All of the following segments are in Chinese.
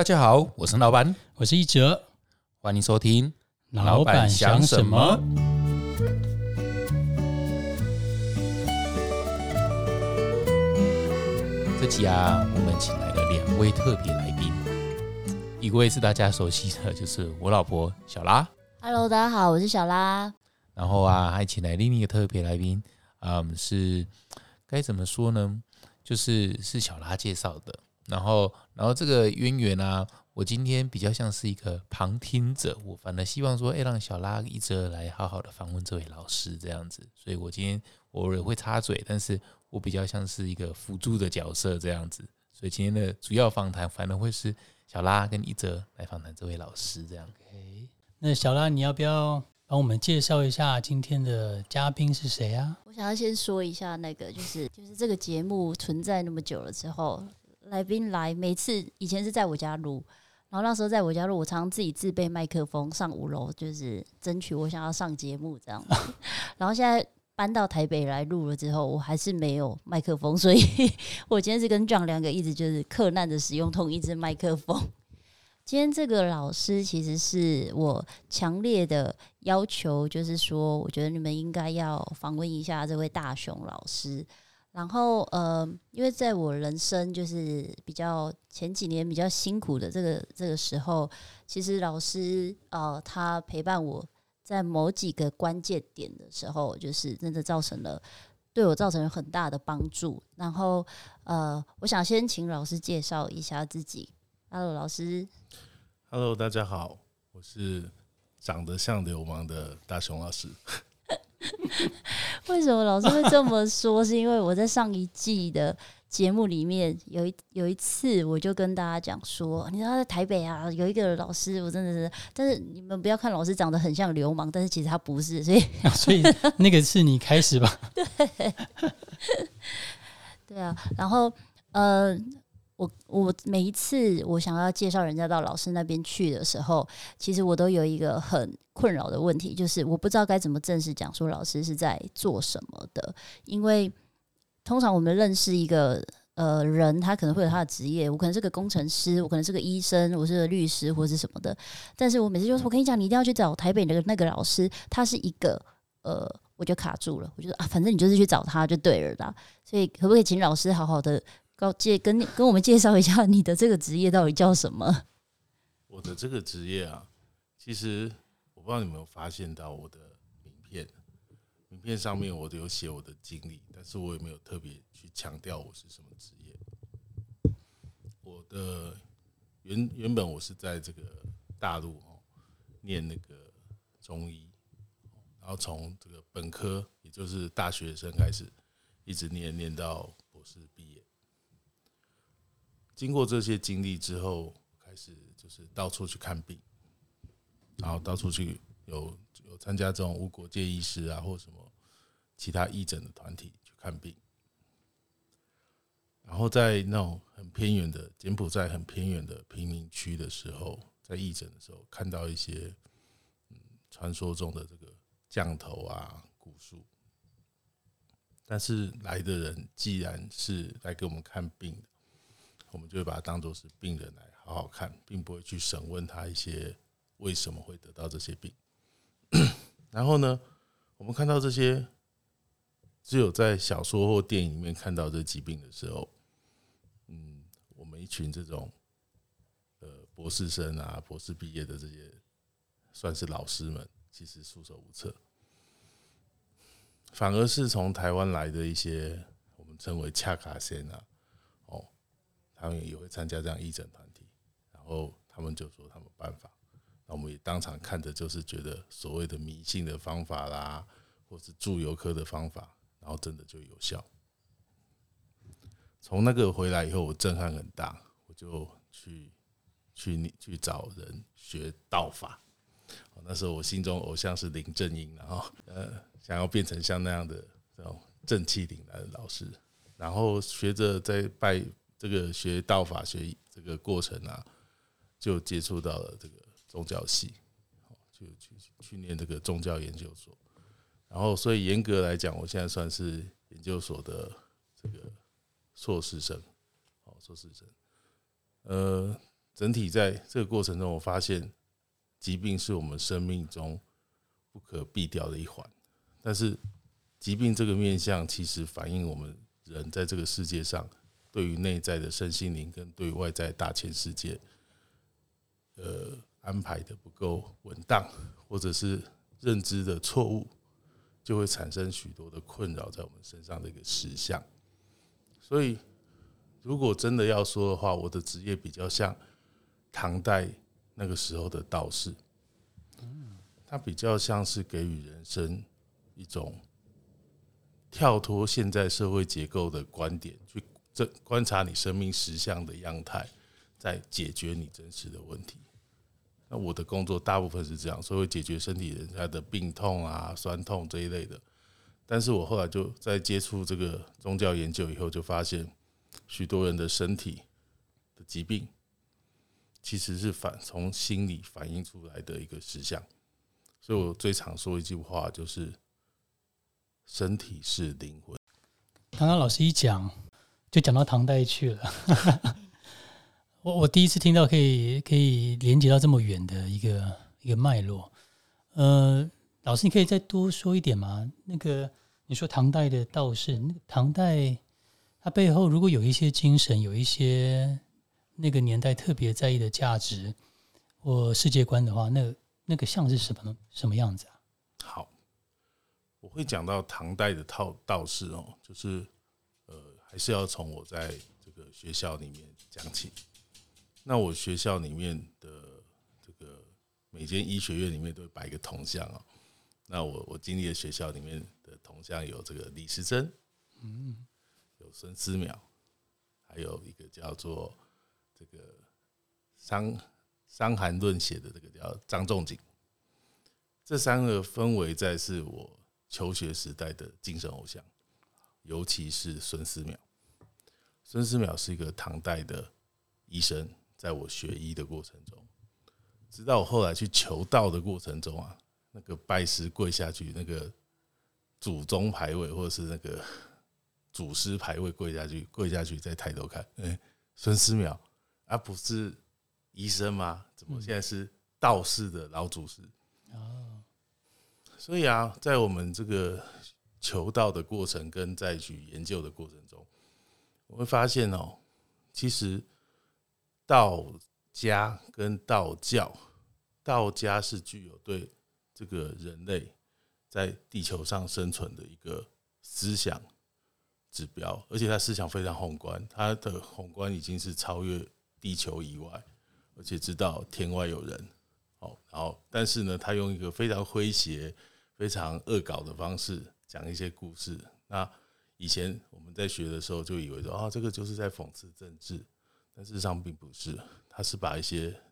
大家好，我是老板，我是一哲。欢迎收听。老板想什么？这期啊，我们请来了两位特别来宾，一位是大家熟悉的，就是我老婆小拉。Hello，大家好，我是小拉。然后啊，还请来另一个特别来宾，嗯，是该怎么说呢？就是是小拉介绍的。然后，然后这个渊源啊，我今天比较像是一个旁听者，我反而希望说，哎，让小拉一直来好好的访问这位老师这样子。所以我今天偶尔会插嘴，但是我比较像是一个辅助的角色这样子。所以今天的主要访谈反而会是小拉跟一哲来访谈这位老师这样。那小拉，你要不要帮我们介绍一下今天的嘉宾是谁啊？我想要先说一下，那个就是就是这个节目存在那么久了之后，来宾来每次以前是在我家录，然后那时候在我家录，我常常自己自备麦克风上五楼，就是争取我想要上节目这样子。然后现在搬到台北来录了之后，我还是没有麦克风，所以 我今天是跟 John 两个一直就是克难的使用同一支麦克风。今天这个老师其实是我强烈的要求，就是说，我觉得你们应该要访问一下这位大雄老师。然后，呃，因为在我人生就是比较前几年比较辛苦的这个这个时候，其实老师呃，他陪伴我在某几个关键点的时候，就是真的造成了对我造成了很大的帮助。然后，呃，我想先请老师介绍一下自己。Hello，老师。Hello，大家好，我是长得像流氓的大雄老师。为什么老师会这么说？是因为我在上一季的节目里面有一有一次，我就跟大家讲说，你知道在台北啊，有一个老师，我真的是，但是你们不要看老师长得很像流氓，但是其实他不是，所以 所以那个是你开始吧？对啊，然后呃，我我每一次我想要介绍人家到老师那边去的时候，其实我都有一个很困扰的问题，就是我不知道该怎么正式讲说老师是在做什么的，因为通常我们认识一个。呃，人他可能会有他的职业，我可能是个工程师，我可能是个医生，我是个律师或是什么的。但是我每次就说，我跟你讲，你一定要去找台北那个那个老师，他是一个呃，我就卡住了，我就说啊，反正你就是去找他就对了啦。所以可不可以请老师好好的告介跟跟我们介绍一下你的这个职业到底叫什么？我的这个职业啊，其实我不知道你有没有发现到我的名片，名片上面我都有写我的经历，但是我也没有特别去强调我是什么职业。我的原原本我是在这个大陆哦念那个中医，然后从这个本科也就是大学生开始，一直念念到。经过这些经历之后，开始就是到处去看病，然后到处去有有参加这种无国界医师啊，或什么其他义诊的团体去看病。然后在那种很偏远的柬埔寨很偏远的贫民区的时候，在义诊的时候，看到一些嗯传说中的这个降头啊、蛊术，但是来的人既然是来给我们看病的。我们就会把它当做是病人来好好看，并不会去审问他一些为什么会得到这些病。然后呢，我们看到这些只有在小说或电影里面看到这疾病的时候，嗯，我们一群这种呃博士生啊、博士毕业的这些算是老师们，其实束手无策。反而是从台湾来的一些我们称为恰卡仙啊。他们也会参加这样义诊团体，然后他们就说他们办法，那我们也当场看着，就是觉得所谓的迷信的方法啦，或是助游科的方法，然后真的就有效。从那个回来以后，我震撼很大，我就去去去找人学道法。那时候我心中偶像是林正英，然后呃，想要变成像那样的这种正气凛然的老师，然后学着在拜。这个学道法学这个过程啊，就接触到了这个宗教系，就去去念这个宗教研究所。然后，所以严格来讲，我现在算是研究所的这个硕士生，哦，硕士生。呃，整体在这个过程中，我发现疾病是我们生命中不可避掉的一环。但是，疾病这个面向其实反映我们人在这个世界上对于内在的身心灵跟对外在大千世界，呃，安排的不够稳当，或者是认知的错误，就会产生许多的困扰在我们身上的一个实相。所以，如果真的要说的话，我的职业比较像唐代那个时候的道士，他比较像是给予人生一种跳脱现在社会结构的观点，去观察你生命实相的样态，在解决你真实的问题。那我的工作大部分是这样，所以会解决身体人家的病痛啊、酸痛这一类的。但是我后来就在接触这个宗教研究以后，就发现许多人的身体的疾病，其实是反从心理反映出来的一个实相。所以我最常说一句话，就是身体是灵魂。刚刚老师一讲，就讲到唐代去了。我我第一次听到可以可以连接到这么远的一个一个脉络。呃，老师，你可以再多说一点吗？那个。你说唐代的道士，那个唐代，他背后如果有一些精神，有一些那个年代特别在意的价值或世界观的话，那那个像是什么什么样子啊？好，我会讲到唐代的套道士哦，就是，还是要从我在这个学校里面讲起。那我学校里面的这个每间医学院里面都会摆一个铜像哦。那我我经历的学校里面的。铜像有这个李时珍，嗯，有孙思邈，还有一个叫做这个《伤伤寒论》写的这个叫张仲景，这三个分为在是我求学时代的精神偶像，尤其是孙思邈。孙思邈是一个唐代的医生，在我学医的过程中，直到我后来去求道的过程中啊，那个拜师跪下去那个。祖宗牌位，或者是那个祖师牌位，跪下去，跪下去，再抬头看，哎，孙思邈，啊，不是医生吗？怎么现在是道士的老祖师？哦，所以啊，在我们这个求道的过程跟再去研究的过程中，我会发现哦，其实道家跟道教，道家是具有对这个人类。在地球上生存的一个思想指标，而且他思想非常宏观，他的宏观已经是超越地球以外，而且知道天外有人。哦，然后但是呢，他用一个非常诙谐、非常恶搞的方式讲一些故事。那以前我们在学的时候就以为说啊，这个就是在讽刺政治，但事实上并不是，他是把一些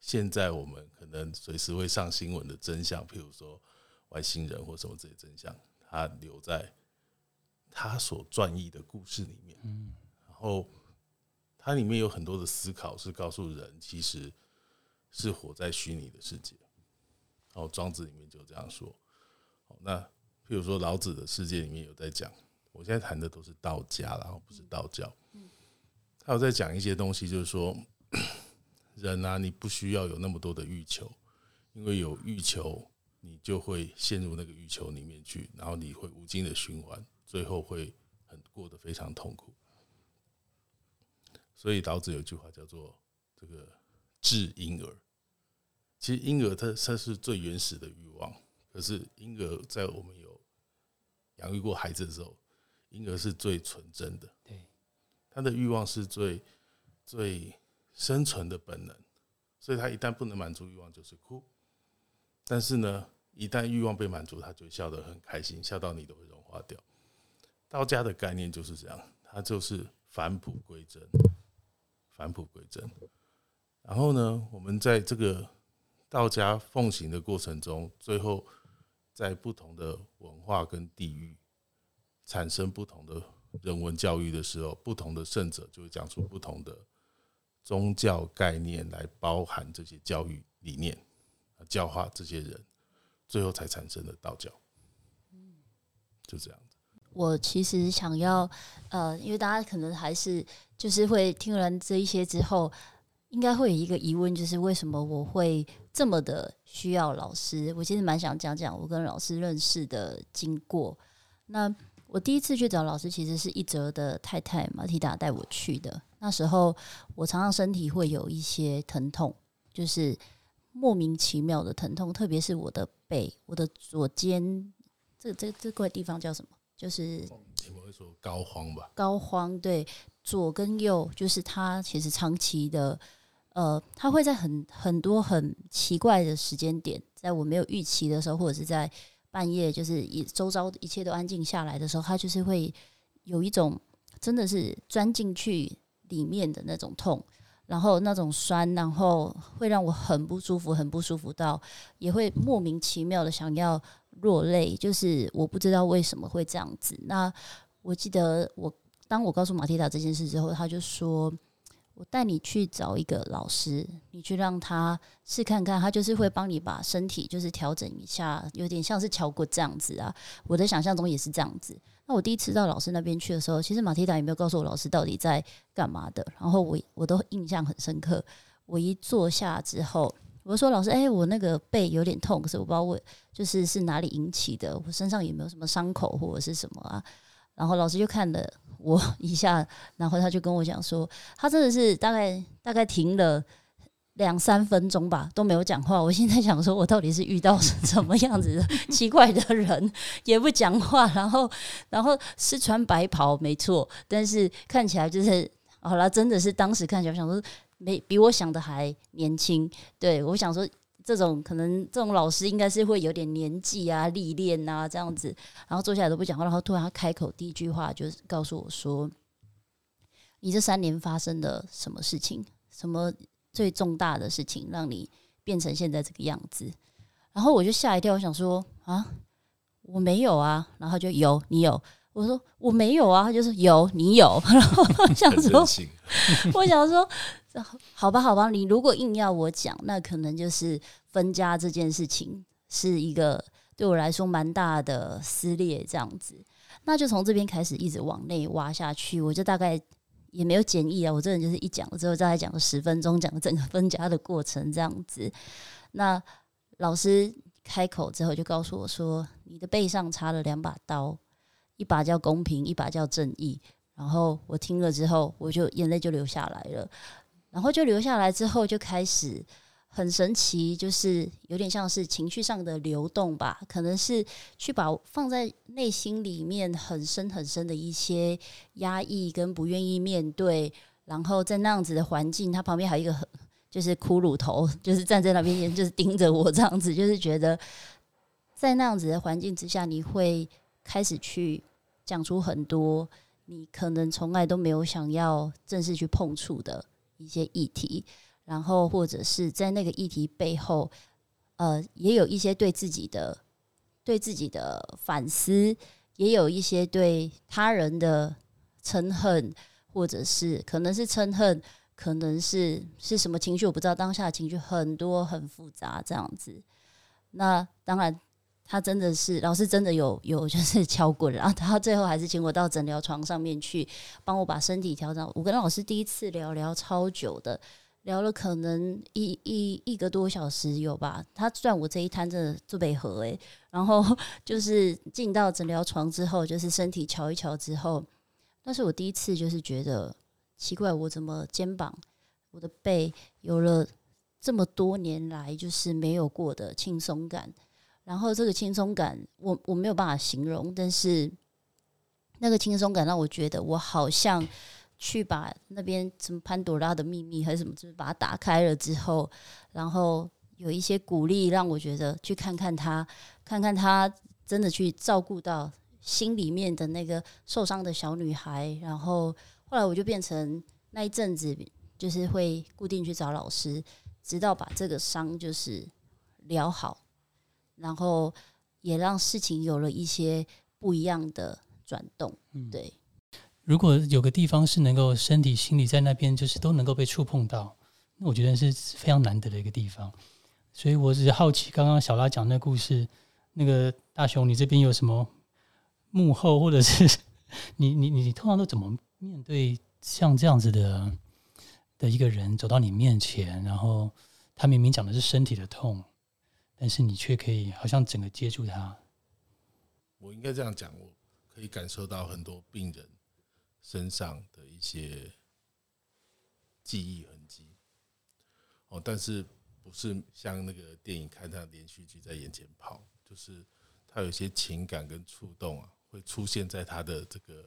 现在我们可能随时会上新闻的真相，譬如说。外星人或什么这些真相，他留在他所撰译的故事里面。嗯，然后它里面有很多的思考，是告诉人其实是活在虚拟的世界。然后庄子里面就这样说。那譬如说老子的世界里面有在讲，我现在谈的都是道家，然后不是道教。他有在讲一些东西，就是说 人啊，你不需要有那么多的欲求，因为有欲求。你就会陷入那个欲求里面去，然后你会无尽的循环，最后会很过得非常痛苦。所以老子有句话叫做“这个治婴儿”。其实婴儿它它是最原始的欲望，可是婴儿在我们养育过孩子的时候，婴儿是最纯真的，对，他的欲望是最最生存的本能，所以他一旦不能满足欲望，就是哭。但是呢？一旦欲望被满足，他就笑得很开心，笑到你都会融化掉。道家的概念就是这样，它就是返璞归真，返璞归真。然后呢，我们在这个道家奉行的过程中，最后在不同的文化跟地域产生不同的人文教育的时候，不同的圣者就会讲出不同的宗教概念来包含这些教育理念，教化这些人。最后才产生的道教，就这样子。我其实想要，呃，因为大家可能还是就是会听完这一些之后，应该会有一个疑问，就是为什么我会这么的需要老师？我其实蛮想讲讲我跟老师认识的经过。那我第一次去找老师，其实是一哲的太太马蒂达带我去的。那时候我常常身体会有一些疼痛，就是莫名其妙的疼痛，特别是我的背，我的左肩，这这这块地方叫什么？就是你们会说膏肓吧？膏肓，对，左跟右，就是他其实长期的，呃，他会在很很多很奇怪的时间点，在我没有预期的时候，或者是在半夜，就是一周遭一切都安静下来的时候，他就是会有一种真的是钻进去里面的那种痛，然后那种酸，然后会让我很不舒服，很不舒服到也会莫名其妙的想要。落泪，就是我不知道为什么会这样子。那我记得我当我告诉马蒂达这件事之后，他就说：“我带你去找一个老师，你去让他试看看，他就是会帮你把身体就是调整一下，有点像是敲过这样子啊。”我的想象中也是这样子。那我第一次到老师那边去的时候，其实马蒂达也没有告诉我老师到底在干嘛的，然后我我都印象很深刻。我一坐下之后。我说：“老师，哎，我那个背有点痛，可是我不知道我就是是哪里引起的，我身上有没有什么伤口或者是什么啊？”然后老师就看了我 一下，然后他就跟我讲说：“他真的是大概大概停了两三分钟吧，都没有讲话。”我现在想说，我到底是遇到什么样子的 奇怪的人，也不讲话，然后然后是穿白袍，没错，但是看起来就是好了，真的是当时看起来想说。没比我想的还年轻，对我想说，这种可能这种老师应该是会有点年纪啊、历练啊这样子，然后坐下来都不讲话，然后突然他开口第一句话就是告诉我说：“你这三年发生了什么事情？什么最重大的事情让你变成现在这个样子？”然后我就吓一跳，我想说：“啊，我没有啊。”然后就有你有。我说我没有啊，他就是有你有，然后 我想说，我想说，好吧，好吧，你如果硬要我讲，那可能就是分家这件事情是一个对我来说蛮大的撕裂，这样子，那就从这边开始一直往内挖下去，我就大概也没有简易啊，我这人就是一讲了之后再讲了十分钟，讲整个分家的过程这样子。那老师开口之后就告诉我说，你的背上插了两把刀。一把叫公平，一把叫正义。然后我听了之后，我就眼泪就流下来了。然后就流下来之后，就开始很神奇，就是有点像是情绪上的流动吧。可能是去把放在内心里面很深很深的一些压抑跟不愿意面对。然后在那样子的环境，他旁边还有一个很就是骷髅头，就是站在那边，就是盯着我这样子，就是觉得在那样子的环境之下，你会。开始去讲出很多你可能从来都没有想要正式去碰触的一些议题，然后或者是在那个议题背后，呃，也有一些对自己的对自己的反思，也有一些对他人的嗔恨，或者是可能是嗔恨，可能是是什么情绪，我不知道。当下的情绪很多很复杂，这样子。那当然。他真的是老师，真的有 有就是敲棍，然后他最后还是请我到诊疗床上面去帮我把身体调整。我跟老师第一次聊聊超久的，聊了可能一一一个多小时有吧。他赚我这一摊真的做背合诶，然后 就是进到诊疗床之后，就是身体瞧一瞧之后，那是我第一次就是觉得奇怪，我怎么肩膀、我的背有了这么多年来就是没有过的轻松感。然后这个轻松感，我我没有办法形容，但是那个轻松感让我觉得，我好像去把那边什么潘多拉的秘密还是什么，就是把它打开了之后，然后有一些鼓励，让我觉得去看看他，看看他真的去照顾到心里面的那个受伤的小女孩。然后后来我就变成那一阵子，就是会固定去找老师，直到把这个伤就是疗好。然后也让事情有了一些不一样的转动。对，如果有个地方是能够身体、心理在那边，就是都能够被触碰到，那我觉得是非常难得的一个地方。所以我只是好奇，刚刚小拉讲那故事，那个大雄，你这边有什么幕后，或者是你你你通常都怎么面对像这样子的的一个人走到你面前，然后他明明讲的是身体的痛，但是你却可以好像整个接住他。我应该这样讲，我可以感受到很多病人身上的一些记忆痕迹。哦，但是不是像那个电影看他连续剧在眼前跑，就是他有一些情感跟触动啊，会出现在他的这个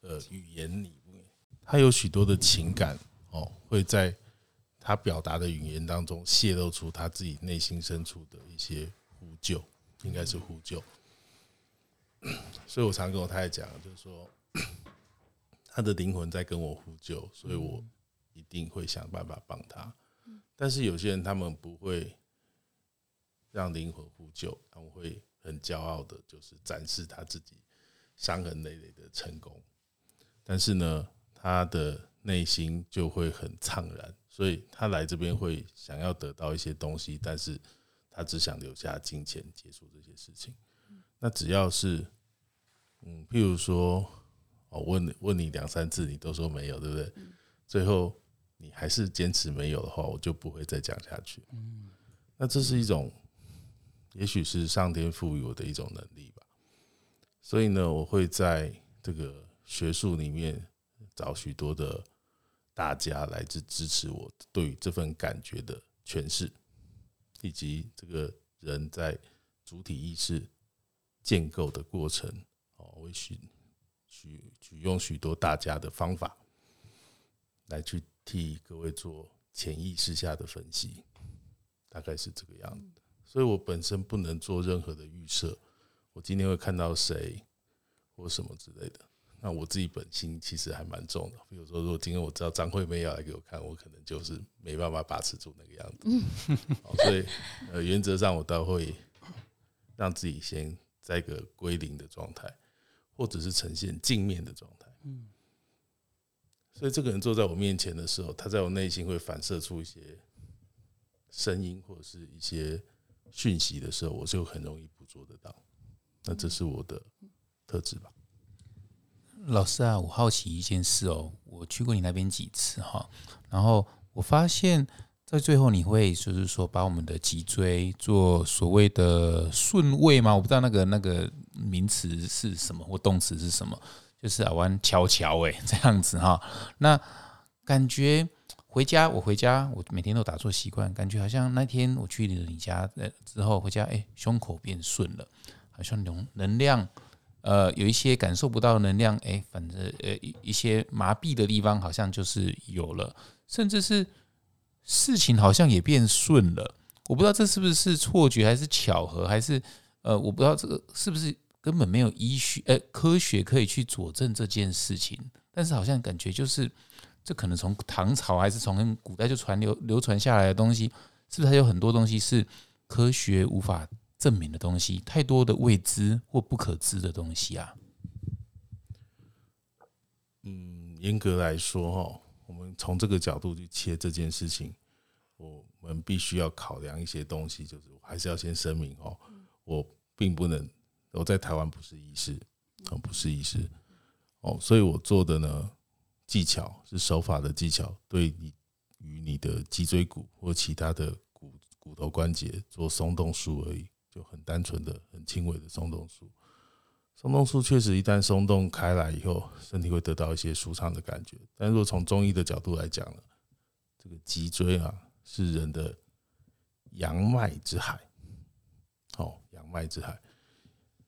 呃语言里面。他有许多的情感哦，会在他表达的语言当中泄露出他自己内心深处的一些呼救，应该是呼救。所以我常跟我太太讲，就是说他的灵魂在跟我呼救，所以我一定会想办法帮他。但是有些人他们不会让灵魂呼救，他们会很骄傲的，就是展示他自己伤痕累累的成功。但是呢，他的内心就会很怅然，所以他来这边会想要得到一些东西，但是他只想留下金钱结束这些事情。那只要是，嗯，譬如说，我问问你两三次，你都说没有，对不对？最后你还是坚持没有的话，我就不会再讲下去。嗯，那这是一种，也许是上天赋予我的一种能力吧。所以呢，我会在这个学术里面找许多的大家来自支持我对于这份感觉的诠释，以及这个人在主体意识。建构的过程，哦，我许许许用许多大家的方法来去替各位做潜意识下的分析，大概是这个样子。所以我本身不能做任何的预设，我今天会看到谁或什么之类的。那我自己本心其实还蛮重的，比如说，如果今天我知道张惠妹要来给我看，我可能就是没办法把持住那个样子。所以，呃，原则上我倒会让自己先。在一个归零的状态，或者是呈现镜面的状态。嗯，所以这个人坐在我面前的时候，他在我内心会反射出一些声音或者是一些讯息的时候，我就很容易捕捉得到。那这是我的特质吧？老师啊，我好奇一件事哦，我去过你那边几次哈，然后我发现。在最后，你会就是说把我们的脊椎做所谓的顺位吗？我不知道那个那个名词是什么或动词是什么，就是啊弯翘翘哎这样子哈。那感觉回家，我回家我每天都打坐习惯，感觉好像那天我去了你家呃之后回家，哎胸口变顺了，好像能能量呃有一些感受不到能量，哎反正呃一些麻痹的地方好像就是有了，甚至是。事情好像也变顺了，我不知道这是不是错觉，还是巧合，还是呃，我不知道这个是不是根本没有医学呃科学可以去佐证这件事情。但是好像感觉就是这可能从唐朝还是从古代就传流流传下来的东西，是不是还有很多东西是科学无法证明的东西？太多的未知或不可知的东西啊。嗯，严格来说哈。我们从这个角度去切这件事情，我们必须要考量一些东西，就是还是要先声明哦，我并不能，我在台湾不是医师，啊，不是医师，哦，所以我做的呢技巧是手法的技巧，对你与你的脊椎骨或其他的骨骨头关节做松动术而已，就很单纯的、很轻微的松动术。松动术确实，一旦松动开来以后，身体会得到一些舒畅的感觉。但如果从中医的角度来讲呢，这个脊椎啊是人的阳脉之海，哦，阳脉之海。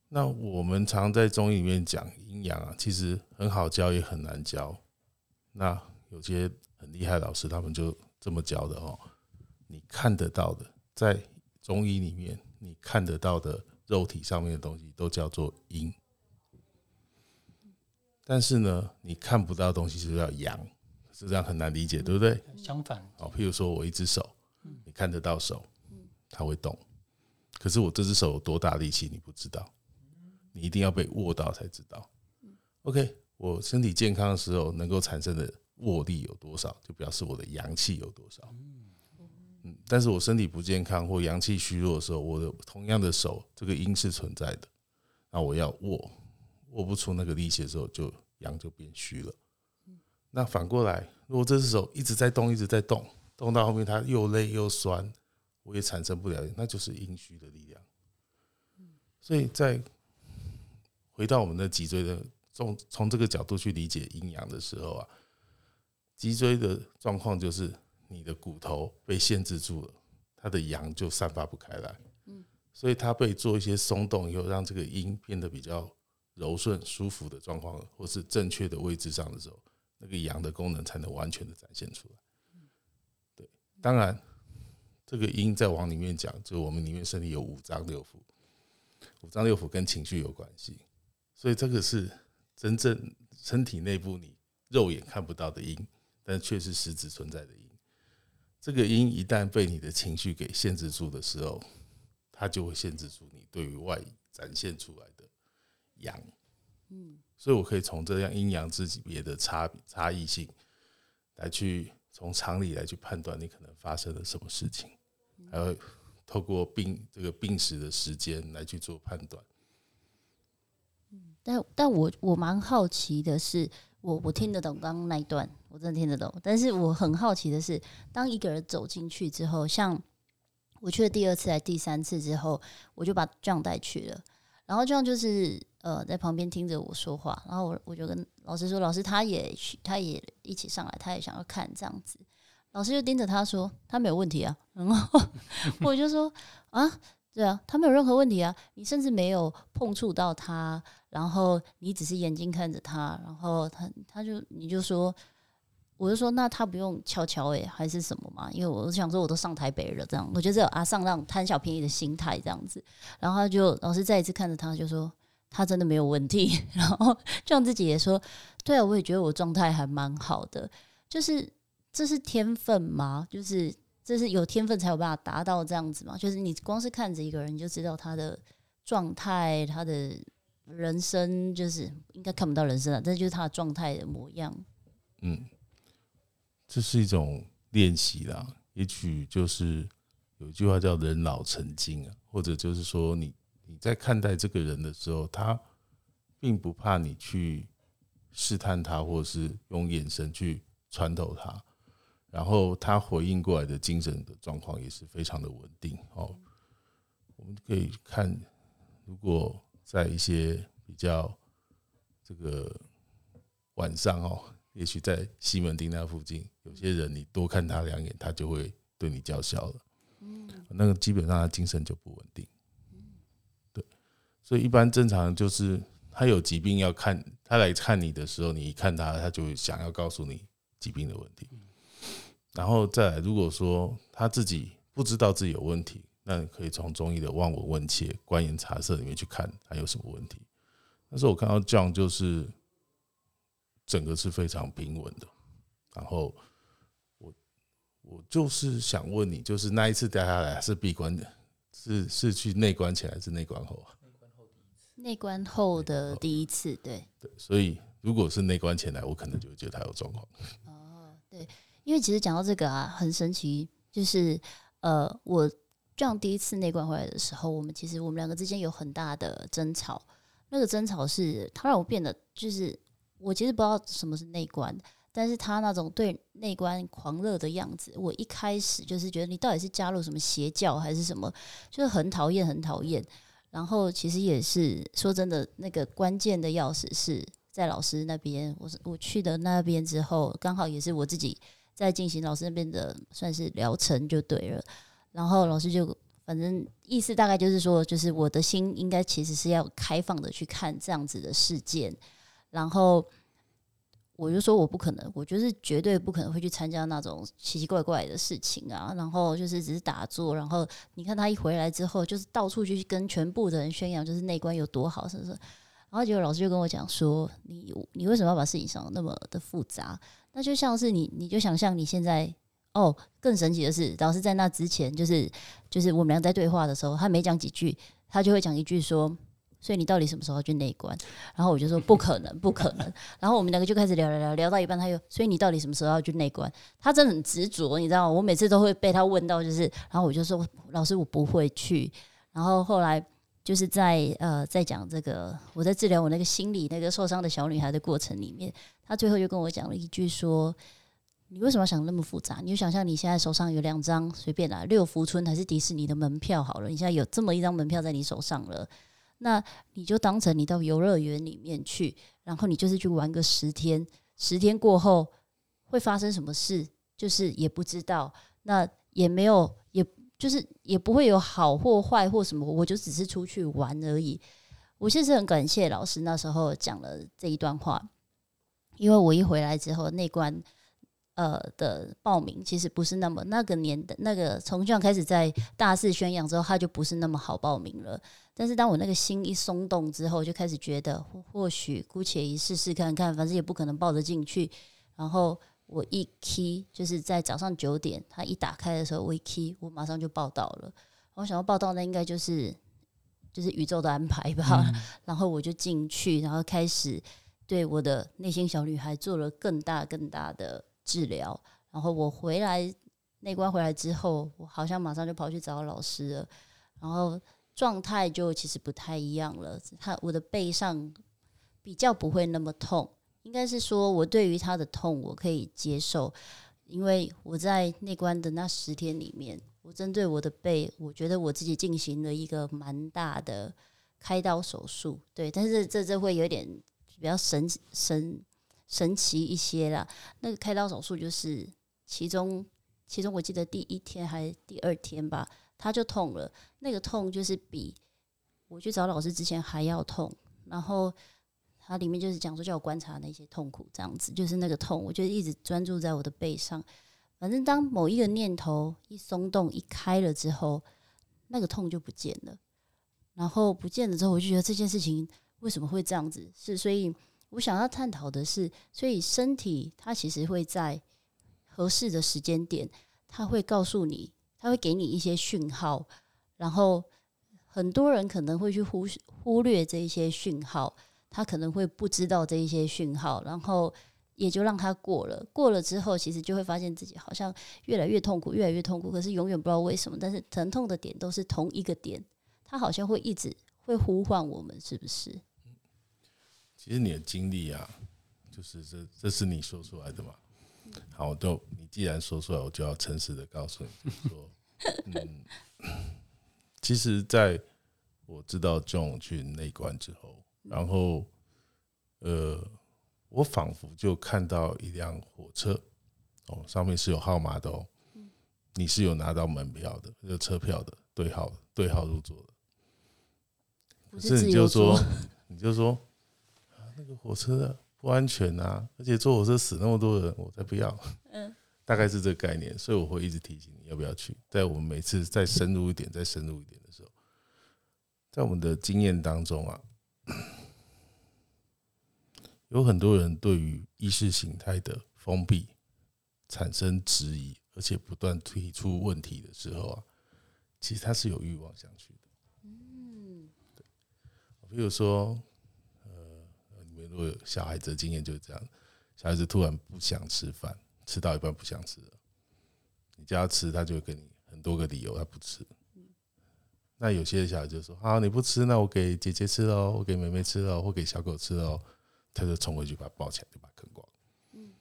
那我们常在中医里面讲阴阳啊，其实很好教，也很难教。那有些很厉害老师，他们就这么教的哦。你看得到的，在中医里面，你看得到的。肉体上面的东西都叫做阴，但是呢，你看不到东西就叫阳，是这样很难理解，对不对？相反，好，譬如说我一只手，你看得到手，它会动，可是我这只手有多大力气你不知道，你一定要被握到才知道。OK，我身体健康的时候能够产生的握力有多少，就表示我的阳气有多少。但是我身体不健康或阳气虚弱的时候，我的同样的手，这个阴是存在的。那我要握，握不出那个力气的时候，就阳就变虚了。那反过来，如果这只手一直在动，一直在动，动到后面它又累又酸，我也产生不了，那就是阴虚的力量。所以在回到我们的脊椎的从从这个角度去理解阴阳的时候啊，脊椎的状况就是你的骨头被限制住了，它的阳就散发不开来。所以它被做一些松动以后，让这个阴变得比较柔顺、舒服的状况，或是正确的位置上的时候，那个阳的功能才能完全的展现出来。对，当然这个阴在往里面讲，就我们里面身体有五脏六腑，五脏六腑跟情绪有关系，所以这个是真正身体内部你肉眼看不到的阴，但却是实质存在的阴。这个阴一旦被你的情绪给限制住的时候，它就会限制住你对于外展现出来的阳，嗯，所以我可以从这样阴阳之别的差差异性来去从常理来去判断你可能发生了什么事情，还有透过病这个病史的时间来去做判断。但但我我蛮好奇的是，我我听得懂刚刚那一段，我真的听得懂。但是我很好奇的是，当一个人走进去之后，像我去了第二次还第三次之后，我就把 John 带去了。然后 John 就是呃在旁边听着我说话，然后我我就跟老师说：“老师，他也去，他也一起上来，他也想要看这样子。”老师就盯着他说：“他没有问题啊。”然后我就说：“啊，对啊，他没有任何问题啊，你甚至没有碰触到他，然后你只是眼睛看着他，然后他他就你就说。”我就说，那他不用悄悄诶，还是什么嘛？因为我想说，我都上台北了，这样我觉得有阿上让贪小便宜的心态这样子。然后他就老师再一次看着他，就说他真的没有问题。然后这样自己也说，对啊，我也觉得我状态还蛮好的。就是这是天分吗？就是这是有天分才有办法达到这样子吗？就是你光是看着一个人，你就知道他的状态，他的人生就是应该看不到人生了，这就是他的状态的模样。嗯。这是一种练习啦，也许就是有一句话叫“人老成精”啊，或者就是说，你你在看待这个人的时候，他并不怕你去试探他，或者是用眼神去穿透他，然后他回应过来的精神的状况也是非常的稳定哦。我们可以看，如果在一些比较这个晚上哦。也许在西门町那附近，有些人你多看他两眼，他就会对你叫嚣了。嗯，那个基本上他精神就不稳定。对，所以一般正常就是他有疾病要看他来看你的时候，你一看他，他就想要告诉你疾病的问题。然后再来，如果说他自己不知道自己有问题，那你可以从中医的望闻问切、观言察色里面去看他有什么问题。但是我看到 John 就是。整个是非常平稳的，然后我我就是想问你，就是那一次掉下来是闭关的，是是去内关前还是内关后啊？内关后的第一次，对对，所以如果是内关前来，我可能就会觉得他有状况。哦，对，因为其实讲到这个啊，很神奇，就是呃，我这样第一次内关回来的时候，我们其实我们两个之间有很大的争吵，那个争吵是他让我变得就是。我其实不知道什么是内观，但是他那种对内观狂热的样子，我一开始就是觉得你到底是加入什么邪教还是什么，就是很讨厌，很讨厌。然后其实也是说真的，那个关键的钥匙是在老师那边。我是我去的那边之后，刚好也是我自己在进行老师那边的算是疗程就对了。然后老师就反正意思大概就是说，就是我的心应该其实是要开放的去看这样子的事件。然后我就说我不可能，我就是绝对不可能会去参加那种奇奇怪怪的事情啊。然后就是只是打坐，然后你看他一回来之后，就是到处去跟全部的人宣扬，就是内观有多好，是不是？然后结果老师就跟我讲说：“你你为什么要把事情想的那么的复杂？那就像是你，你就想象你现在哦，更神奇的是，老师在那之前，就是就是我们俩在对话的时候，他没讲几句，他就会讲一句说。”所以你到底什么时候去内关？然后我就说不可能，不可能。然后我们两个就开始聊聊聊，聊到一半他又，所以你到底什么时候要去内关？他真的很执着，你知道吗？我每次都会被他问到，就是，然后我就说老师我不会去。然后后来就是在呃在讲这个我在治疗我那个心理那个受伤的小女孩的过程里面，他最后就跟我讲了一句说，你为什么要想那么复杂？你就想象你现在手上有两张随便啦，六福村还是迪士尼的门票好了，你现在有这么一张门票在你手上了，那你就当成你到游乐园里面去，然后你就是去玩个十天，十天过后会发生什么事，就是也不知道，那也没有，也就是也不会有好或坏或什么，我就只是出去玩而已。我其实很感谢老师那时候讲了这一段话，因为我一回来之后那关。呃的报名其实不是那么那个年的那个从这样开始在大肆宣扬之后，他就不是那么好报名了。但是当我那个心一松动之后，就开始觉得或许姑且一试试看看，反正也不可能抱着进去。然后我一 key 就是在早上九点，他一打开的时候，我一 key 我马上就报到了。我想要报道，那应该就是就是宇宙的安排吧。然后我就进去，然后开始对我的内心小女孩做了更大更大的。治疗，然后我回来内关回来之后，我好像马上就跑去找老师了，然后状态就其实不太一样了。他我的背上比较不会那么痛，应该是说我对于他的痛我可以接受，因为我在内关的那十天里面，我针对我的背，我觉得我自己进行了一个蛮大的开刀手术，对，但是这这会有点比较神神。神奇一些啦，那个开刀手术就是其中，其中我记得第一天还是第二天吧，他就痛了。那个痛就是比我去找老师之前还要痛。然后它里面就是讲说叫我观察那些痛苦，这样子就是那个痛，我就一直专注在我的背上。反正当某一个念头一松动一开了之后，那个痛就不见了。然后不见了之后，我就觉得这件事情为什么会这样子？是所以。我想要探讨的是，所以身体它其实会在合适的时间点，它会告诉你，它会给你一些讯号，然后很多人可能会去忽忽略这一些讯号，他可能会不知道这一些讯号，然后也就让他过了。过了之后，其实就会发现自己好像越来越痛苦，越来越痛苦，可是永远不知道为什么。但是疼痛的点都是同一个点，它好像会一直会呼唤我们，是不是？其实你的经历啊，就是这，这是你说出来的嘛？好，都你既然说出来，我就要诚实的告诉你，说，嗯，其实在我知道 John 去内关之后，然后，呃，我仿佛就看到一辆火车，哦，上面是有号码的哦，你是有拿到门票的，有车票的，对号对号入座的，可是你就说，你就说。啊那个火车不安全啊，而且坐火车死那么多人，我才不要。嗯，大概是这个概念，所以我会一直提醒你要不要去。在我们每次再深入一点、再深入一点的时候，在我们的经验当中啊，有很多人对于意识形态的封闭产生质疑，而且不断提出问题的时候啊，其实他是有欲望想去的。嗯，对，比如说。如果有小孩子的经验就是这样，小孩子突然不想吃饭，吃到一半不想吃了，你叫他吃，他就会给你很多个理由他不吃。那有些小孩就说：“好，你不吃，那我给姐姐吃喽，我给妹妹吃喽，或给小狗吃喽。”他就冲回去把它抱起来，就把它啃光。嗯，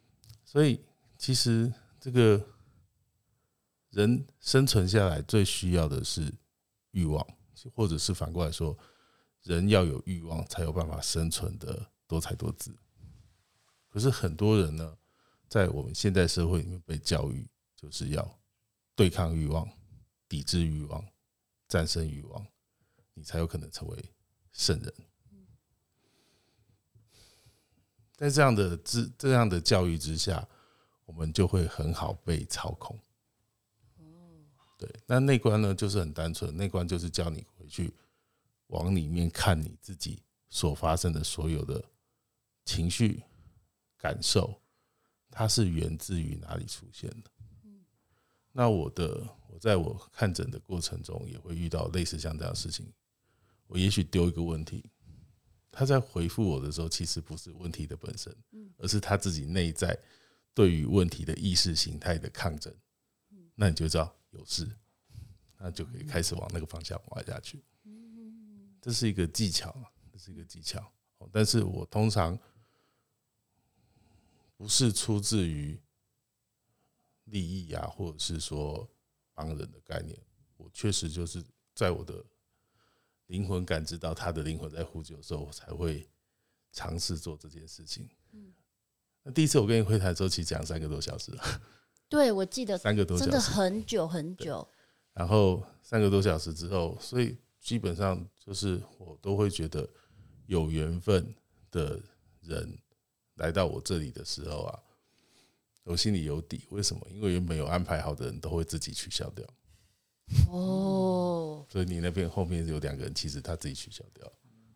所以其实这个人生存下来最需要的是欲望，或者是反过来说，人要有欲望才有办法生存的。多才多姿，可是很多人呢，在我们现代社会里面被教育，就是要对抗欲望、抵制欲望、战胜欲望，你才有可能成为圣人。在这样的之这样的教育之下，我们就会很好被操控。对，那内观呢，就是很单纯，内观就是叫你回去往里面看你自己所发生的所有的。情绪感受，它是源自于哪里出现的？那我的我在我看诊的过程中，也会遇到类似像这样的事情。我也许丢一个问题，他在回复我的时候，其实不是问题的本身，而是他自己内在对于问题的意识形态的抗争。那你就知道有事，那就可以开始往那个方向挖下去。这是一个技巧，这是一个技巧。但是我通常。不是出自于利益啊，或者是说帮人的概念，我确实就是在我的灵魂感知到他的灵魂在呼救的时候，我才会尝试做这件事情。嗯那第一次我跟你会谈的时候，其实讲三个多小时了，对，我记得三个多小时真的，很久很久。然后三个多小时之后，所以基本上就是我都会觉得有缘分的人来到我这里的时候啊，我心里有底。为什么？因为原本有安排好的人都会自己取消掉，哦，所以你那边后面有两个人，其实他自己取消掉，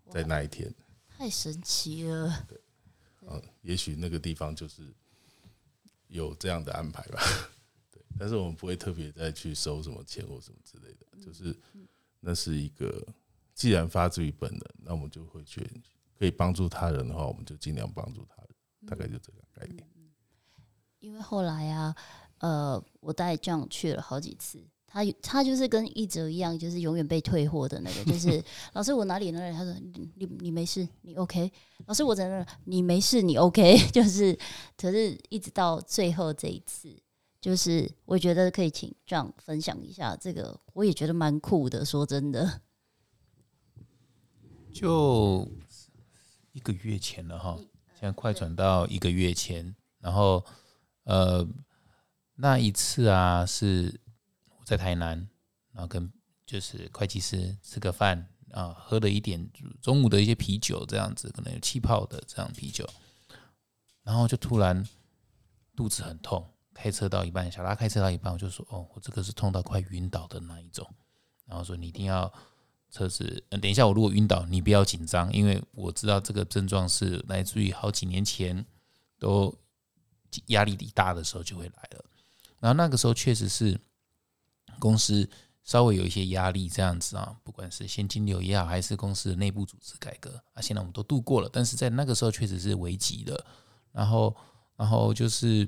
在那一天，太神奇了。嗯，也许那个地方就是有这样的安排吧。对，但是我们不会特别再去收什么钱或什么之类的，就是那是一个，既然发自于本能，那我们就会去可以帮助他人的话，我们就尽量帮助他人，大概就这个概念。因为后来啊，呃，我带 John 去了好几次，他他就是跟一哲一样，就是永远被退货的那个，就是 老师我哪里哪里，他说你你你没事，你 OK，老师我在那，你没事，你 OK，就是，可是一直到最后这一次，就是我觉得可以请 John 分享一下这个，我也觉得蛮酷的，说真的，就一个月前了哈，现在快转到一个月前，然后呃那一次啊是我在台南，然后跟就是会计师吃个饭啊，喝了一点中午的一些啤酒这样子，可能有气泡的这样啤酒，然后就突然肚子很痛，开车到一半，小拉开车到一半，我就说哦，我这个是痛到快晕倒的那一种，然后说你一定要。车子，嗯，等一下，我如果晕倒，你不要紧张，因为我知道这个症状是来自于好几年前都压力大的时候就会来了。然后那个时候确实是公司稍微有一些压力，这样子啊，不管是现金流也好，还是公司的内部组织改革啊，现在我们都度过了，但是在那个时候确实是危急的。然后，然后就是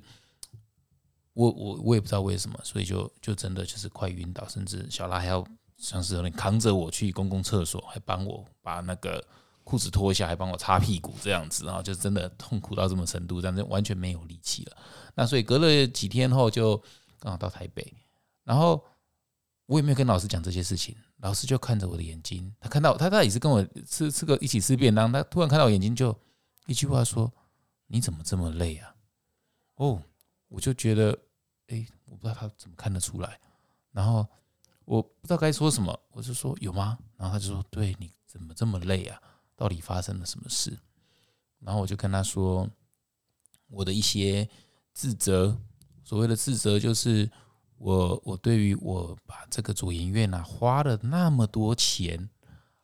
我我我也不知道为什么，所以就就真的就是快晕倒，甚至小拉还要。像是有点扛着我去公共厕所，还帮我把那个裤子脱下，还帮我擦屁股这样子，然后就真的痛苦到这么程度，但是完全没有力气了。那所以隔了几天后，就刚好到台北，然后我也没有跟老师讲这些事情，老师就看着我的眼睛，他看到他他也是跟我吃吃个一起吃便当，他突然看到我眼睛就一句话说：“你怎么这么累啊？”哦，我就觉得，哎，我不知道他怎么看得出来，然后。我不知道该说什么，我就说有吗？然后他就说：“对你怎么这么累啊？到底发生了什么事？”然后我就跟他说我的一些自责，所谓的自责就是我我对于我把这个左研院啊花了那么多钱，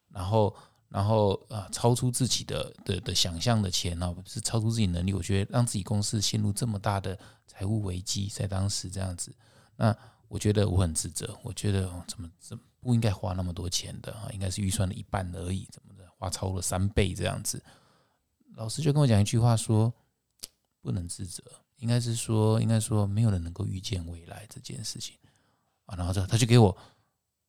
然后然后啊超出自己的的的想象的钱呢，是超出自己能力，我觉得让自己公司陷入这么大的财务危机，在当时这样子，那。我觉得我很自责，我觉得怎么怎么不应该花那么多钱的啊？应该是预算的一半而已，怎么的花超了三倍这样子？老师就跟我讲一句话说，不能自责，应该是说，应该说没有人能够预见未来这件事情啊。然后这他就给我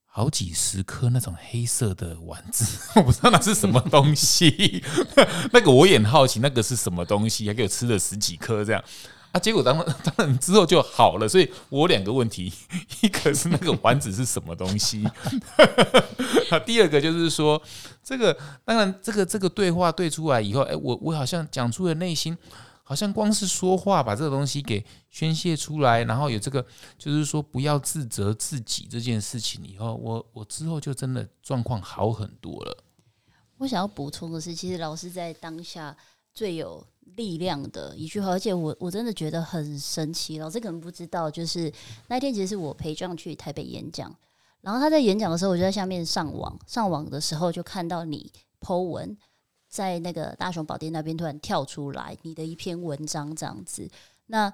好几十颗那种黑色的丸子，我不知道那是什么东西，那个我也很好奇，那个是什么东西，还给我吃了十几颗这样。啊，结果当然当然之后就好了，所以我两个问题，一个是那个丸子是什么东西，啊，第二个就是说这个当然这个这个对话对出来以后，哎，我我好像讲出了内心，好像光是说话把这个东西给宣泄出来，然后有这个就是说不要自责自己这件事情以后，我我之后就真的状况好很多了。我想要补充的是，其实老师在当下最有。力量的一句话，而且我我真的觉得很神奇。老师可能不知道，就是那天其实是我陪壮去台北演讲，然后他在演讲的时候，我就在下面上网，上网的时候就看到你 Po 文，在那个大雄宝殿那边突然跳出来你的一篇文章这样子。那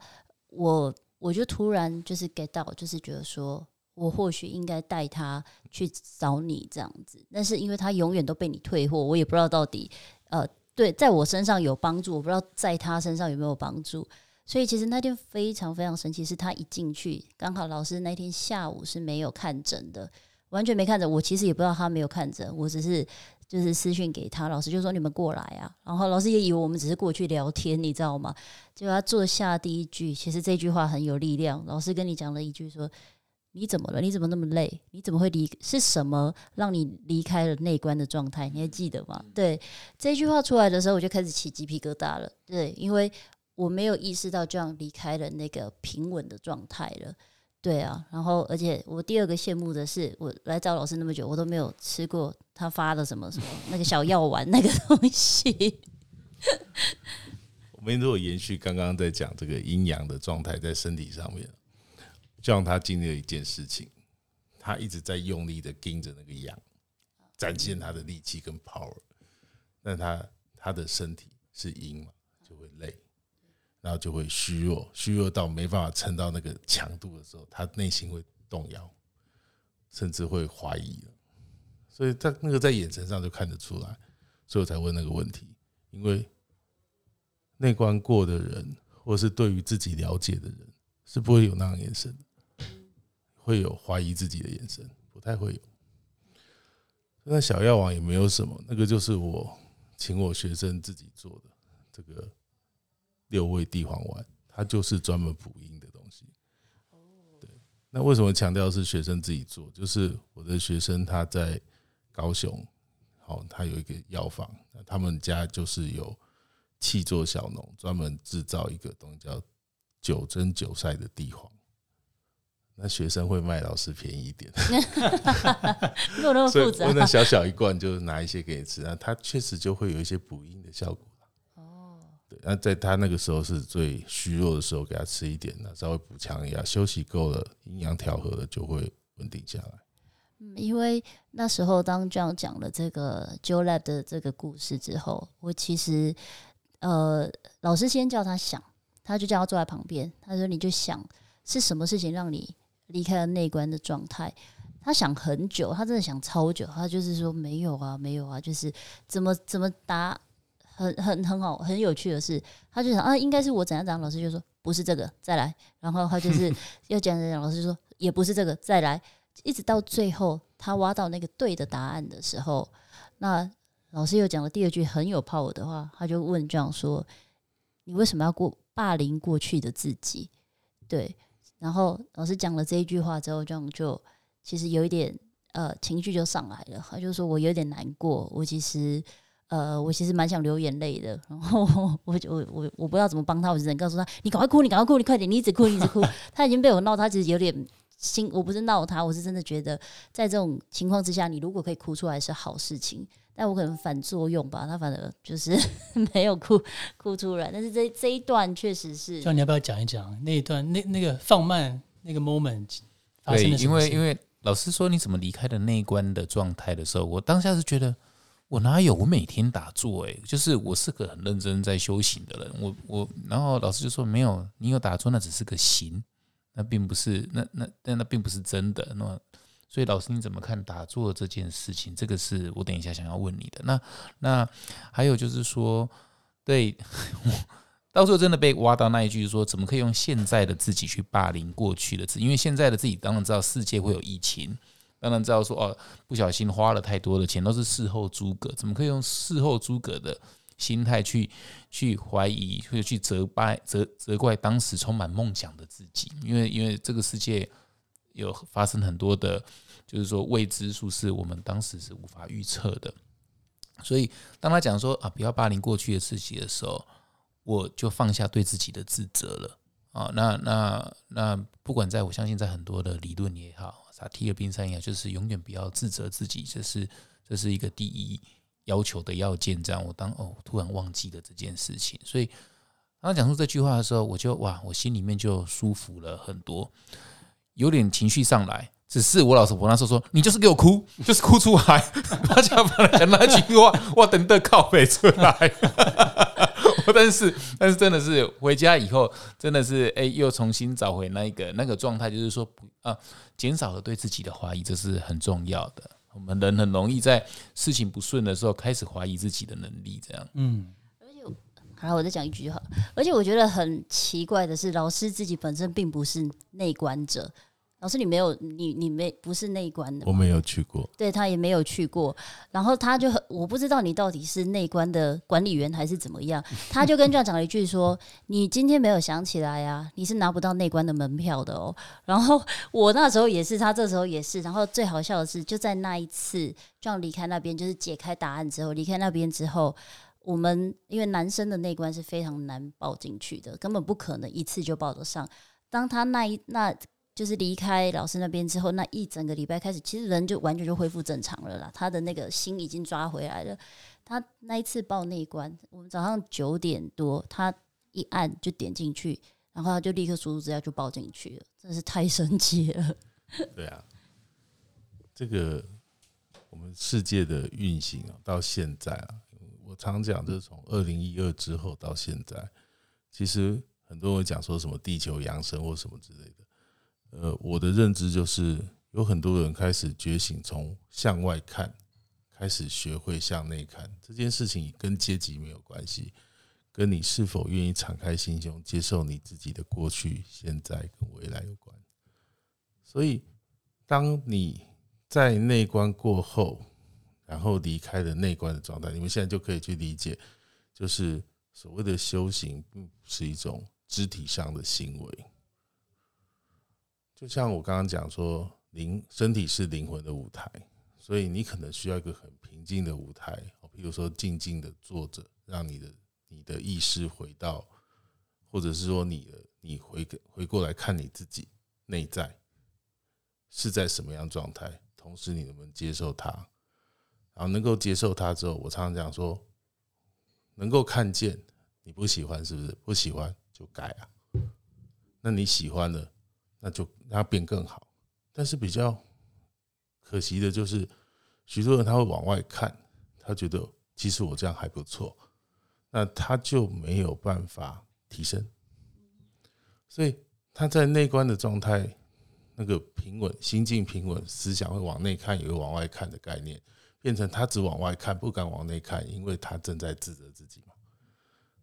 我我就突然就是 get 到，就是觉得说我或许应该带他去找你这样子，但是因为他永远都被你退货，我也不知道到底呃。对，在我身上有帮助，我不知道在他身上有没有帮助。所以其实那天非常非常神奇，是他一进去，刚好老师那天下午是没有看诊的，完全没看诊。我其实也不知道他没有看诊，我只是就是私讯给他，老师就说你们过来啊，然后老师也以为我们只是过去聊天，你知道吗？结果他坐下第一句，其实这句话很有力量。老师跟你讲了一句说：“你怎么了？你怎么那么累？你怎么会离？是什么让你离开了内观的状态？你还记得吗？”对这句话出来的时候，我就开始起鸡皮疙瘩了。对，因为我没有意识到这样离开了那个平稳的状态了。对啊，然后而且我第二个羡慕的是，我来找老师那么久，我都没有吃过他发的什么什么 那个小药丸那个东西。我们如果延续刚刚在讲这个阴阳的状态在身体上面，就像他经历了一件事情，他一直在用力的盯着那个羊，展现他的力气跟 power，但他他的身体是阴嘛，就会累，然后就会虚弱，虚弱到没办法撑到那个强度的时候，他内心会动摇，甚至会怀疑。所以在那个在眼神上就看得出来，所以我才问那个问题，因为。内观过的人，或是对于自己了解的人，是不会有那样眼神的，会有怀疑自己的眼神，不太会有。那小药王也没有什么，那个就是我请我学生自己做的这个六味地黄丸，它就是专门补阴的东西。对。那为什么强调是学生自己做？就是我的学生他在高雄，好，他有一个药房，那他们家就是有。气作小农专门制造一个东西叫九蒸九晒的地黄，那学生会卖老师便宜一点，没有那么复杂。那小小一罐就拿一些给你吃，那它确实就会有一些补阴的效果。哦，对，那在他那个时候是最虚弱的时候，给他吃一点，那稍微补强一下，休息够了，阴阳调和了，就会稳定下来。嗯，因为那时候当这样讲了这个 Joe Lab 的这个故事之后，我其实。呃，老师先叫他想，他就叫他坐在旁边。他说：“你就想是什么事情让你离开了内观的状态？”他想很久，他真的想超久。他就是说：“没有啊，没有啊，就是怎么怎么答，很很很好，很有趣的是，他就想啊，应该是我怎样怎样。”老师就说：“不是这个，再来。”然后他就 是要讲讲讲，老师就说：“也不是这个，再来。”一直到最后，他挖到那个对的答案的时候，那。老师又讲了第二句很有 power 的话，他就问这样说：“你为什么要过霸凌过去的自己？”对，然后老师讲了这一句话之后，这样就其实有一点呃情绪就上来了。他就说我有点难过，我其实呃我其实蛮想流眼泪的。然后我我我我不知道怎么帮他，我只能告诉他：“你赶快哭，你赶快哭，你快点，你一直哭，一直哭。”他已经被我闹，他其实有点心。我不是闹他，我是真的觉得在这种情况之下，你如果可以哭出来是好事情。但我可能反作用吧，他反正就是 没有哭哭出来。但是这这一段确实是，叫你要不要讲一讲那一段那那个放慢那个 moment 发生的因为因为老师说你怎么离开的那一关的状态的时候，我当下是觉得我哪有我每天打坐哎，就是我是个很认真在修行的人。我我然后老师就说没有，你有打坐那只是个行，那并不是那那但那并不是真的那。所以老师你怎么看打坐这件事情？这个是我等一下想要问你的。那那还有就是说，对，到时候真的被挖到那一句说，怎么可以用现在的自己去霸凌过去的自己？因为现在的自己当然知道世界会有疫情，当然知道说哦，不小心花了太多的钱，都是事后诸葛，怎么可以用事后诸葛的心态去去怀疑，或者去责败责责怪当时充满梦想的自己？因为因为这个世界。有发生很多的，就是说未知数是我们当时是无法预测的，所以当他讲说啊不要霸凌过去的自己的时候，我就放下对自己的自责了啊。那那那不管在我相信在很多的理论也好，萨提尔冰山也好，就是永远不要自责自己，这是这是一个第一要求的要件。这样我当哦突然忘记了这件事情，所以当他讲出这句话的时候，我就哇我心里面就舒服了很多。有点情绪上来，只是我老师婆那时候说：“你就是给我哭，就是哭出来。”他讲讲那句话，我等的靠背出来。但是，但是真的是回家以后，真的是哎，又重新找回那一个那个状态，就是说不啊，减少了对自己的怀疑，这是很重要的。我们人很容易在事情不顺的时候开始怀疑自己的能力，这样。嗯。而且，好，我再讲一句哈。而且我觉得很奇怪的是，老师自己本身并不是内观者。老师，你没有，你你没不是内观的，我没有去过，对他也没有去过，然后他就很，我不知道你到底是内观的管理员还是怎么样，他就跟这样讲了一句说：“你今天没有想起来啊，你是拿不到内观的门票的哦。”然后我那时候也是，他这时候也是，然后最好笑的是，就在那一次这样离开那边，就是解开答案之后，离开那边之后，我们因为男生的内关是非常难报进去的，根本不可能一次就报得上。当他那一那。就是离开老师那边之后，那一整个礼拜开始，其实人就完全就恢复正常了啦。他的那个心已经抓回来了。他那一次报那一关，我们早上九点多，他一按就点进去，然后他就立刻输入资料就报进去了，真是太神奇了。对啊，这个我们世界的运行啊，到现在啊，我常讲，就是从二零一二之后到现在，其实很多人讲说什么地球扬升或什么之类的。呃，我的认知就是有很多人开始觉醒，从向外看，开始学会向内看。这件事情跟阶级没有关系，跟你是否愿意敞开心胸，接受你自己的过去、现在跟未来有关。所以，当你在内观过后，然后离开了内观的状态，你们现在就可以去理解，就是所谓的修行，并不是一种肢体上的行为。就像我刚刚讲说，灵身体是灵魂的舞台，所以你可能需要一个很平静的舞台，比如说静静的坐着，让你的你的意识回到，或者是说你的你回回过来看你自己内在是在什么样状态，同时你能不能接受它，然后能够接受它之后，我常常讲说，能够看见你不喜欢是不是？不喜欢就改啊，那你喜欢的。那就让它变更好，但是比较可惜的就是，许多人他会往外看，他觉得其实我这样还不错，那他就没有办法提升，所以他在内观的状态，那个平稳、心境平稳、思想会往内看，也会往外看的概念，变成他只往外看，不敢往内看，因为他正在自责自己嘛，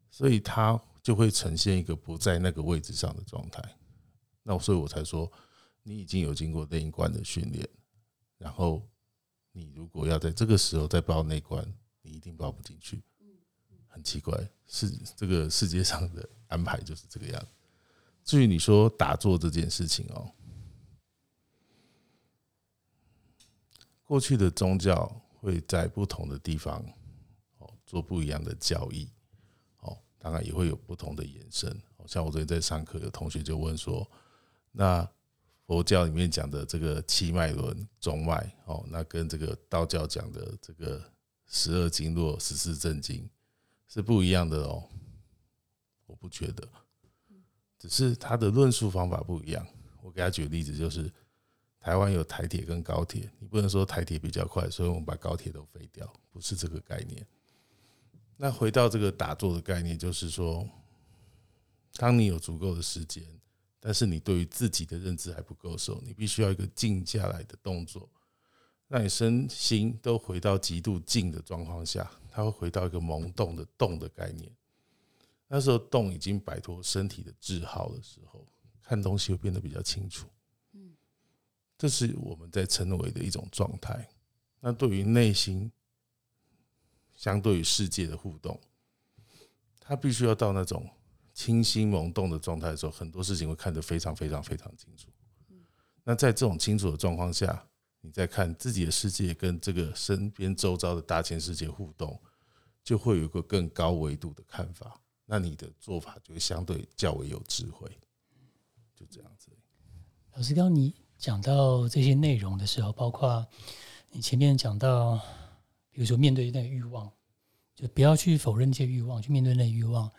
所以他就会呈现一个不在那个位置上的状态。那所以我才说，你已经有经过内观的训练，然后你如果要在这个时候再报内观，你一定报不进去。很奇怪，是这个世界上的安排就是这个样。至于你说打坐这件事情哦，过去的宗教会在不同的地方哦做不一样的教义，哦，当然也会有不同的延伸。像我昨天在上课，有同学就问说。那佛教里面讲的这个七脉轮、中脉，哦，那跟这个道教讲的这个十二经络、十四正经是不一样的哦。我不觉得，只是他的论述方法不一样。我给他举个例子，就是台湾有台铁跟高铁，你不能说台铁比较快，所以我们把高铁都废掉，不是这个概念。那回到这个打坐的概念，就是说，当你有足够的时间。但是你对于自己的认知还不够时候，你必须要一个静下来的动作，让你身心都回到极度静的状况下，它会回到一个萌动的动的概念。那时候动已经摆脱身体的桎梏的时候，看东西会变得比较清楚。嗯，这是我们在称为的一种状态。那对于内心，相对于世界的互动，它必须要到那种。清新萌动的状态的时候，很多事情会看得非常非常非常清楚。那在这种清楚的状况下，你再看自己的世界跟这个身边周遭的大千世界互动，就会有一个更高维度的看法。那你的做法就会相对较为有智慧。就这样子。老师，刚你讲到这些内容的时候，包括你前面讲到，比如说面对那个欲望，就不要去否认这些欲望，去面对那欲望。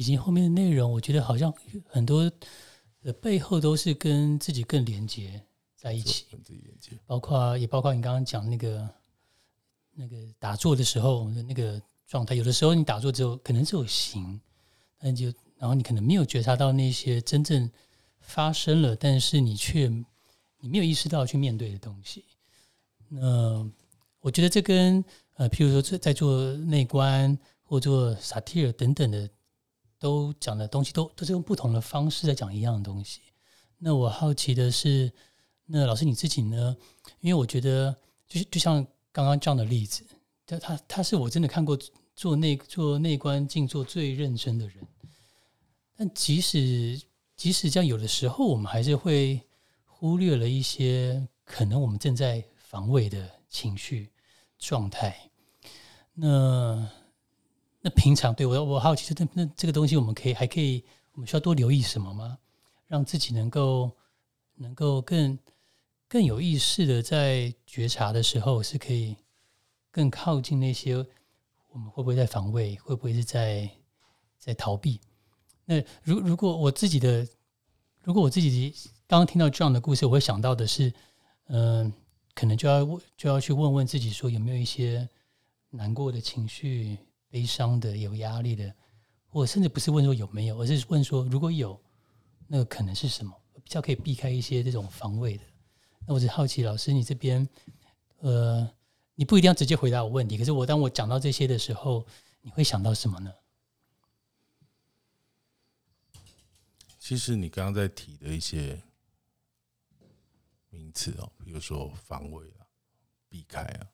以及后面的内容，我觉得好像很多的背后都是跟自己更连接在一起，跟自己连接，包括也包括你刚刚讲那个那个打坐的时候的那个状态。有的时候你打坐之后可能只有形，但就然后你可能没有觉察到那些真正发生了，但是你却你没有意识到去面对的东西。那我觉得这跟呃，譬如说在在做内观或做萨提尔等等的。都讲的东西都都是用不同的方式在讲一样的东西。那我好奇的是，那老师你自己呢？因为我觉得，就就像刚刚这样的例子，他他他是我真的看过做内做内观静坐最认真的人。但即使即使这样，有的时候我们还是会忽略了一些可能我们正在防卫的情绪状态。那那平常对我我好奇，那那这个东西我们可以还可以，我们需要多留意什么吗？让自己能够能够更更有意识的在觉察的时候，是可以更靠近那些我们会不会在防卫，会不会是在在逃避？那如如果我自己的，如果我自己刚刚听到这样的故事，我会想到的是，嗯，可能就要就要去问问自己，说有没有一些难过的情绪。悲伤的、有压力的，我甚至不是问说有没有，而是问说如果有，那个可能是什么？比较可以避开一些这种防卫的。那我是好奇，老师你这边，呃，你不一定要直接回答我问题，可是我当我讲到这些的时候，你会想到什么呢？其实你刚刚在提的一些名词哦，比如说防卫啊、避开啊，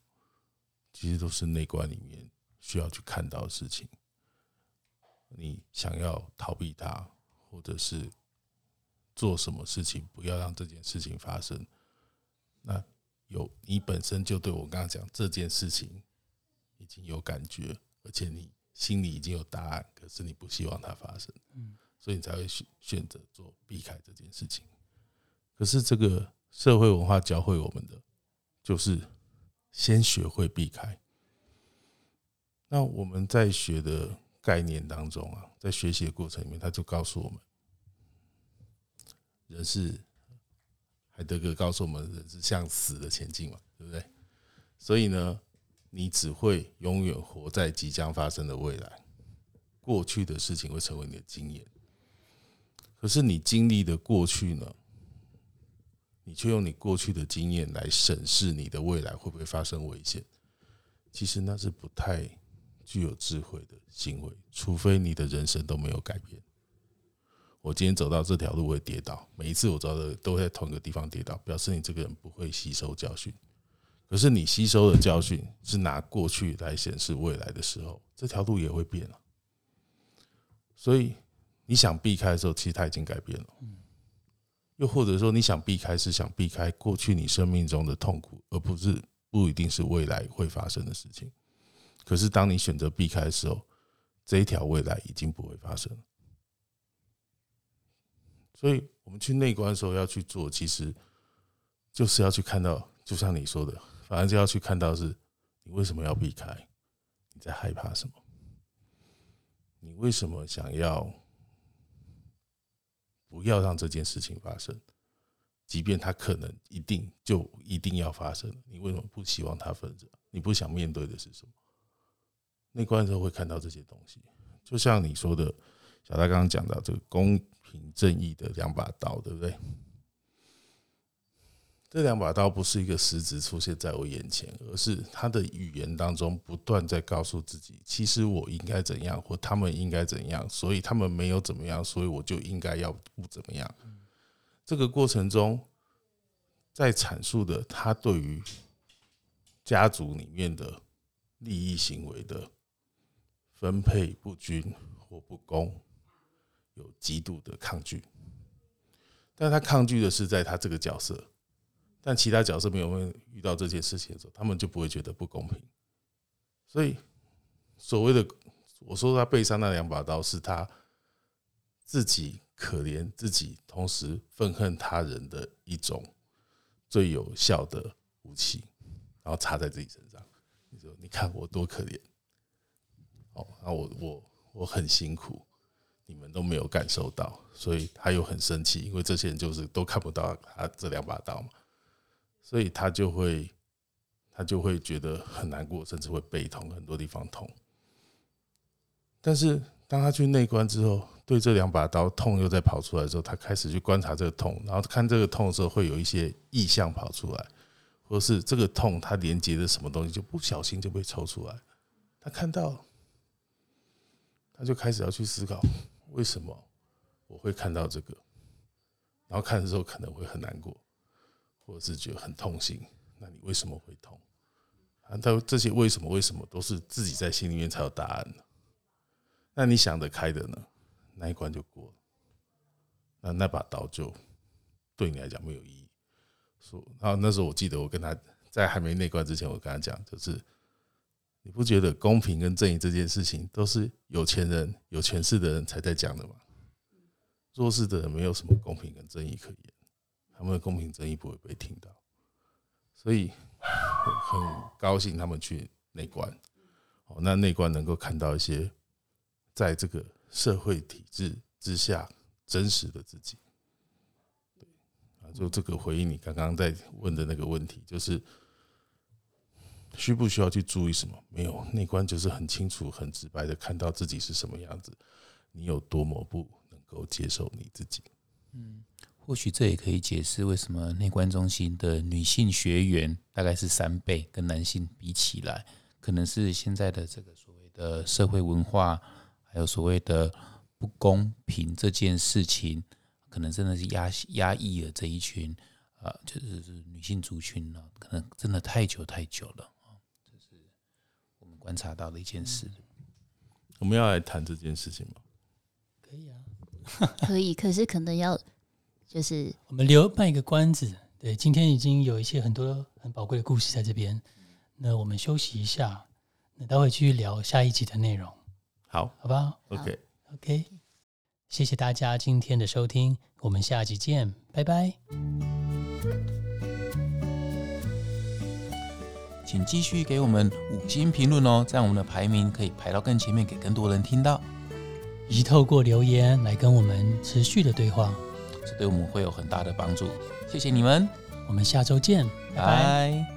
其实都是内观里面。需要去看到的事情，你想要逃避它，或者是做什么事情，不要让这件事情发生。那有你本身就对我刚刚讲这件事情已经有感觉，而且你心里已经有答案，可是你不希望它发生，嗯，所以你才会选选择做避开这件事情。可是这个社会文化教会我们的，就是先学会避开。那我们在学的概念当中啊，在学习的过程里面，他就告诉我们，人是海德格告诉我们，人是向死的前进嘛，对不对？所以呢，你只会永远活在即将发生的未来，过去的事情会成为你的经验。可是你经历的过去呢，你却用你过去的经验来审视你的未来会不会发生危险？其实那是不太。具有智慧的行为，除非你的人生都没有改变。我今天走到这条路会跌倒，每一次我走的都在同一个地方跌倒，表示你这个人不会吸收教训。可是你吸收的教训是拿过去来显示未来的时候，这条路也会变了。所以你想避开的时候，其实它已经改变了。又或者说你想避开，是想避开过去你生命中的痛苦，而不是不一定是未来会发生的事情。可是，当你选择避开的时候，这一条未来已经不会发生。所以，我们去内观的时候要去做，其实就是要去看到，就像你说的，反正就要去看到是，你为什么要避开？你在害怕什么？你为什么想要不要让这件事情发生？即便它可能一定就一定要发生，你为什么不希望它发生？你不想面对的是什么？内观的时候会看到这些东西，就像你说的，小戴刚刚讲到这个公平正义的两把刀，对不对？这两把刀不是一个实质出现在我眼前，而是他的语言当中不断在告诉自己，其实我应该怎样，或他们应该怎样，所以他们没有怎么样，所以我就应该要不怎么样。这个过程中，在阐述的他对于家族里面的利益行为的。分配不均或不公，有极度的抗拒，但他抗拒的是在他这个角色，但其他角色没有遇到这件事情的时候，他们就不会觉得不公平。所以，所谓的我说他背上那两把刀，是他自己可怜自己，同时愤恨他人的一种最有效的武器，然后插在自己身上。你说，你看我多可怜。哦，那我我我很辛苦，你们都没有感受到，所以他又很生气，因为这些人就是都看不到他这两把刀嘛，所以他就会他就会觉得很难过，甚至会背痛，很多地方痛。但是当他去内观之后，对这两把刀痛又在跑出来之后，他开始去观察这个痛，然后看这个痛的时候，会有一些意象跑出来，或是这个痛它连接的什么东西，就不小心就被抽出来，他看到。他就开始要去思考，为什么我会看到这个，然后看的时候可能会很难过，或者是觉得很痛心，那你为什么会痛？啊，他这些为什么为什么都是自己在心里面才有答案的。那你想得开的呢？那一关就过了，那那把刀就对你来讲没有意义。说，然后那时候我记得我跟他在还没内关之前，我跟他讲，就是你不觉得公平跟正义这件事情都是有钱人、有权势的人才在讲的吗？弱势的人没有什么公平跟正义可言，他们的公平正义不会被听到，所以很高兴他们去内观。哦，那内观能够看到一些在这个社会体制之下真实的自己。对，啊，就这个回应你刚刚在问的那个问题，就是需不需要去注意什么？没有，内观就是很清楚、很直白的看到自己是什么样子，你有多么不能够接受你自己。嗯或许这也可以解释为什么内观中心的女性学员大概是三倍，跟男性比起来，可能是现在的这个所谓的社会文化，还有所谓的不公平这件事情，可能真的是压压抑了这一群啊、就是女性族群呢、可能真的太久太久了，观察到的一件事。我们要来谈这件事情吗？可以啊。可以，可是可能要就是我们留卖一个关子，对，今天已经有一些很多很宝贵的故事在这边，那我们休息一下，那待会继续聊下一集的内容，好好不好，OK。？OK，谢谢大家今天的收听，我们下集见，拜拜。请继续给我们五星评论哦，这样我们的排名可以排到更前面，给更多人听到，以及透过留言来跟我们持续的对话，这对我们会有很大的帮助。谢谢你们，我们下周见，拜拜。拜